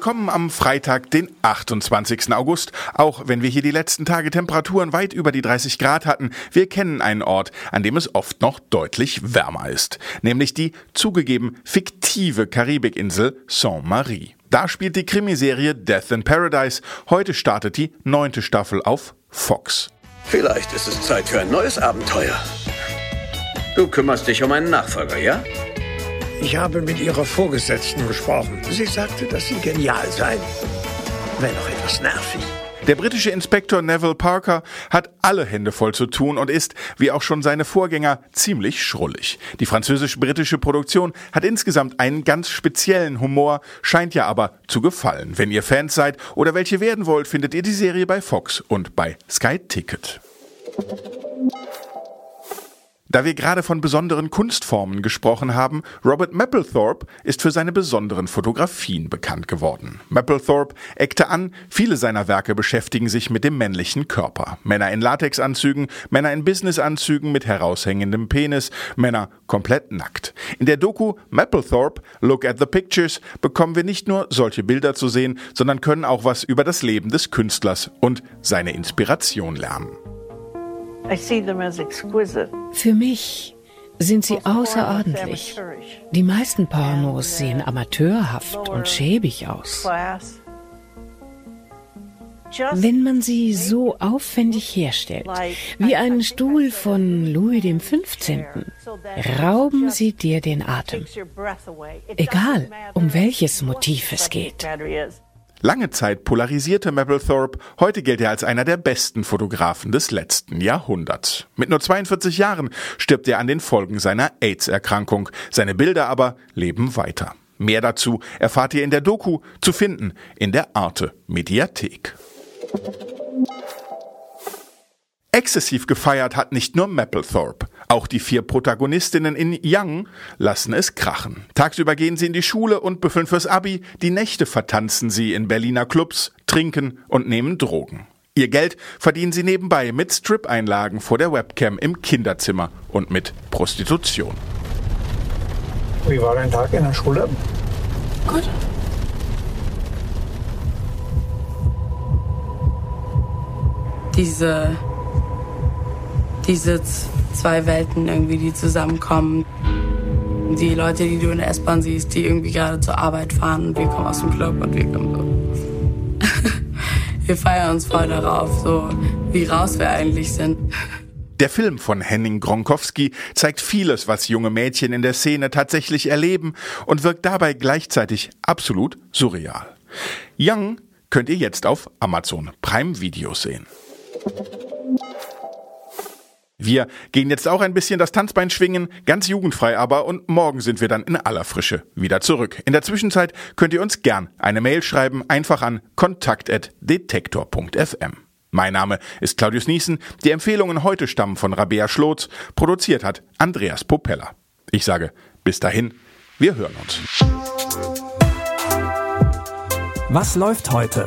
Willkommen am Freitag, den 28. August. Auch wenn wir hier die letzten Tage Temperaturen weit über die 30 Grad hatten, wir kennen einen Ort, an dem es oft noch deutlich wärmer ist. Nämlich die zugegeben fiktive Karibikinsel Saint-Marie. Da spielt die Krimiserie Death in Paradise. Heute startet die neunte Staffel auf Fox. Vielleicht ist es Zeit für ein neues Abenteuer. Du kümmerst dich um einen Nachfolger, ja? Ich habe mit Ihrer Vorgesetzten gesprochen. Sie sagte, dass Sie genial seien. Wenn auch etwas nervig. Der britische Inspektor Neville Parker hat alle Hände voll zu tun und ist, wie auch schon seine Vorgänger, ziemlich schrullig. Die französisch-britische Produktion hat insgesamt einen ganz speziellen Humor, scheint ja aber zu gefallen. Wenn ihr Fans seid oder welche werden wollt, findet ihr die Serie bei Fox und bei Sky Ticket. Da wir gerade von besonderen Kunstformen gesprochen haben, Robert Mapplethorpe ist für seine besonderen Fotografien bekannt geworden. Mapplethorpe eckte an, viele seiner Werke beschäftigen sich mit dem männlichen Körper. Männer in Latexanzügen, Männer in Businessanzügen mit heraushängendem Penis, Männer komplett nackt. In der Doku Mapplethorpe Look at the Pictures bekommen wir nicht nur solche Bilder zu sehen, sondern können auch was über das Leben des Künstlers und seine Inspiration lernen. Für mich sind sie außerordentlich. Die meisten Pornos sehen amateurhaft und schäbig aus. Wenn man sie so aufwendig herstellt, wie einen Stuhl von Louis XV., rauben sie dir den Atem. Egal, um welches Motiv es geht. Lange Zeit polarisierte Mapplethorpe, heute gilt er als einer der besten Fotografen des letzten Jahrhunderts. Mit nur 42 Jahren stirbt er an den Folgen seiner AIDS-Erkrankung, seine Bilder aber leben weiter. Mehr dazu erfahrt ihr in der Doku, zu finden in der Arte Mediathek. Exzessiv gefeiert hat nicht nur Mapplethorpe. Auch die vier Protagonistinnen in Young lassen es krachen. Tagsüber gehen sie in die Schule und büffeln fürs Abi, die Nächte vertanzen sie in Berliner Clubs, trinken und nehmen Drogen. Ihr Geld verdienen sie nebenbei mit Strip-Einlagen vor der Webcam im Kinderzimmer und mit Prostitution. Wie war dein Tag in der Schule? Gut. Diese diese zwei Welten irgendwie, die zusammenkommen. Die Leute, die du in der S-Bahn siehst, die irgendwie gerade zur Arbeit fahren und wir kommen aus dem Club und wir kommen so. wir feiern uns voll darauf, so wie raus wir eigentlich sind. Der Film von Henning Gronkowski zeigt vieles, was junge Mädchen in der Szene tatsächlich erleben und wirkt dabei gleichzeitig absolut surreal. Young könnt ihr jetzt auf Amazon Prime Video sehen. Wir gehen jetzt auch ein bisschen das Tanzbein schwingen, ganz jugendfrei aber, und morgen sind wir dann in aller Frische wieder zurück. In der Zwischenzeit könnt ihr uns gern eine Mail schreiben, einfach an kontakt.detektor.fm. Mein Name ist Claudius Niesen. Die Empfehlungen heute stammen von Rabea Schlotz. Produziert hat Andreas Popella. Ich sage bis dahin, wir hören uns. Was läuft heute?